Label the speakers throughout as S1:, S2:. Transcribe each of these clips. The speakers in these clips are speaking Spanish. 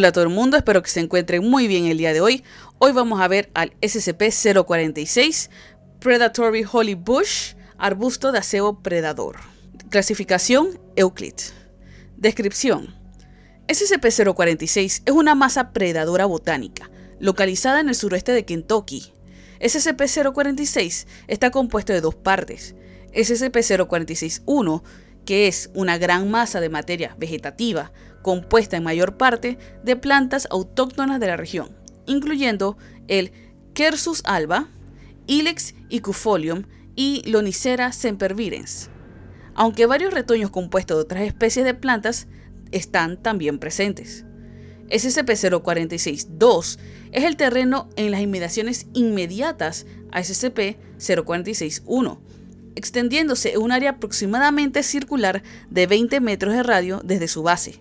S1: Hola a todo el mundo, espero que se encuentren muy bien el día de hoy. Hoy vamos a ver al SCP-046 Predatory Holly Bush, arbusto de aseo predador. Clasificación Euclid. Descripción. SCP-046 es una masa predadora botánica, localizada en el suroeste de Kentucky. SCP-046 está compuesto de dos partes. SCP-046-1, que es una gran masa de materia vegetativa, compuesta en mayor parte de plantas autóctonas de la región, incluyendo el Quercus alba, Ilex icufolium y Lonicera sempervirens. Aunque varios retoños compuestos de otras especies de plantas están también presentes. SCP-046-2 es el terreno en las inmediaciones inmediatas a SCP-046-1, extendiéndose en un área aproximadamente circular de 20 metros de radio desde su base.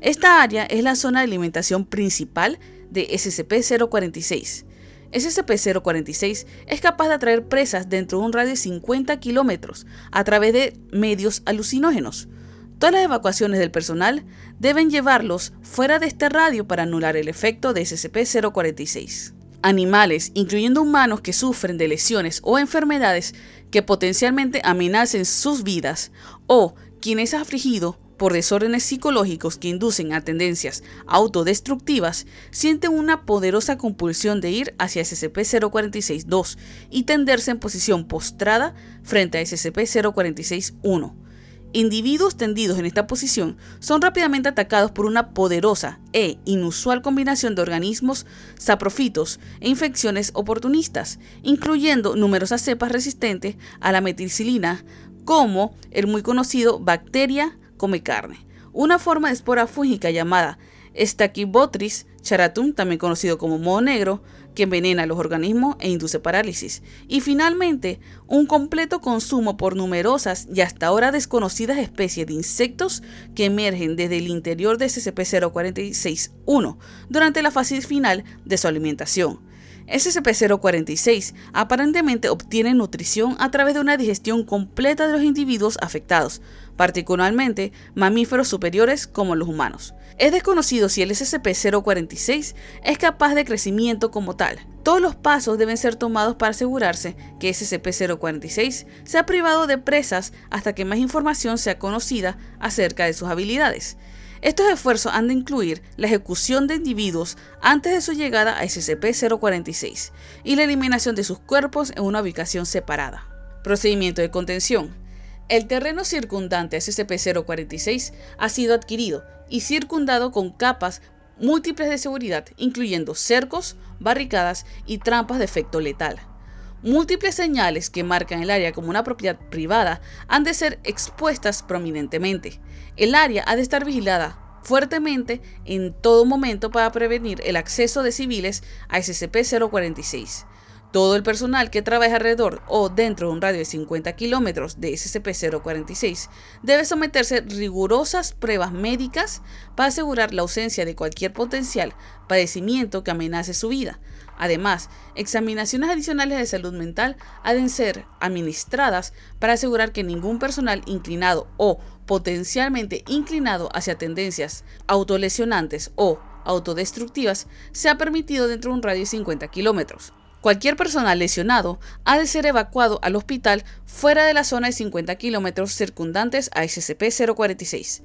S1: Esta área es la zona de alimentación principal de SCP-046. SCP-046 es capaz de atraer presas dentro de un radio de 50 kilómetros a través de medios alucinógenos. Todas las evacuaciones del personal deben llevarlos fuera de este radio para anular el efecto de SCP-046. Animales, incluyendo humanos que sufren de lesiones o enfermedades que potencialmente amenacen sus vidas, o quien es afligido por desórdenes psicológicos que inducen a tendencias autodestructivas, sienten una poderosa compulsión de ir hacia SCP-046-2 y tenderse en posición postrada frente a SCP-046-1. Individuos tendidos en esta posición son rápidamente atacados por una poderosa e inusual combinación de organismos saprofitos e infecciones oportunistas, incluyendo numerosas cepas resistentes a la metilcilina, como el muy conocido bacteria come carne, una forma de espora fúngica llamada Stachybotrys charatum, también conocido como moho negro, que envenena los organismos e induce parálisis. Y finalmente, un completo consumo por numerosas y hasta ahora desconocidas especies de insectos que emergen desde el interior de SCP-046-1 durante la fase final de su alimentación. SCP-046 aparentemente obtiene nutrición a través de una digestión completa de los individuos afectados, particularmente mamíferos superiores como los humanos. Es desconocido si el SCP-046 es capaz de crecimiento como tal. Todos los pasos deben ser tomados para asegurarse que SCP-046 sea privado de presas hasta que más información sea conocida acerca de sus habilidades. Estos esfuerzos han de incluir la ejecución de individuos antes de su llegada a SCP-046 y la eliminación de sus cuerpos en una ubicación separada. Procedimiento de contención. El terreno circundante a SCP-046 ha sido adquirido y circundado con capas múltiples de seguridad, incluyendo cercos, barricadas y trampas de efecto letal. Múltiples señales que marcan el área como una propiedad privada han de ser expuestas prominentemente. El área ha de estar vigilada fuertemente en todo momento para prevenir el acceso de civiles a SCP-046. Todo el personal que trabaja alrededor o dentro de un radio de 50 kilómetros de SCP-046 debe someterse a rigurosas pruebas médicas para asegurar la ausencia de cualquier potencial padecimiento que amenace su vida. Además, examinaciones adicionales de salud mental han de ser administradas para asegurar que ningún personal inclinado o potencialmente inclinado hacia tendencias autolesionantes o autodestructivas sea permitido dentro de un radio de 50 kilómetros. Cualquier personal lesionado ha de ser evacuado al hospital fuera de la zona de 50 kilómetros circundantes a SCP-046.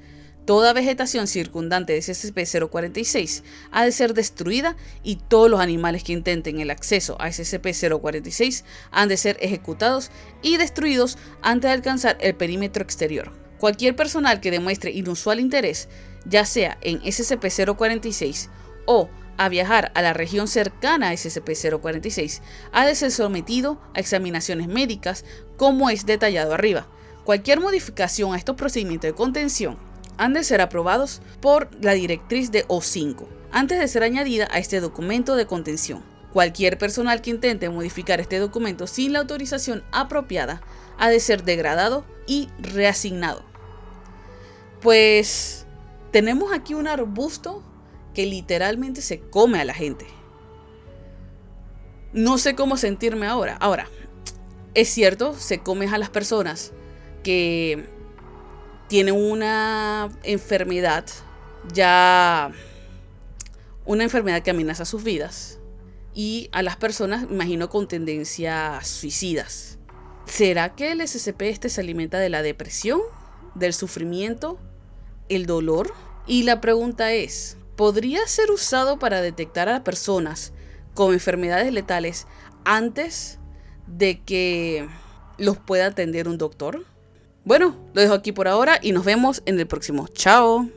S1: Toda vegetación circundante de SCP-046 ha de ser destruida y todos los animales que intenten el acceso a SCP-046 han de ser ejecutados y destruidos antes de alcanzar el perímetro exterior. Cualquier personal que demuestre inusual interés, ya sea en SCP-046 o a viajar a la región cercana a SCP-046 ha de ser sometido a examinaciones médicas como es detallado arriba. Cualquier modificación a estos procedimientos de contención han de ser aprobados por la directriz de O5 antes de ser añadida a este documento de contención. Cualquier personal que intente modificar este documento sin la autorización apropiada ha de ser degradado y reasignado. Pues tenemos aquí un arbusto que literalmente se come a la gente. No sé cómo sentirme ahora. Ahora, es cierto, se come a las personas que tienen una enfermedad ya una enfermedad que amenaza sus vidas y a las personas, imagino, con tendencias suicidas. ¿Será que el SCP este se alimenta de la depresión, del sufrimiento, el dolor? Y la pregunta es, ¿podría ser usado para detectar a personas con enfermedades letales antes de que los pueda atender un doctor? Bueno, lo dejo aquí por ahora y nos vemos en el próximo. Chao.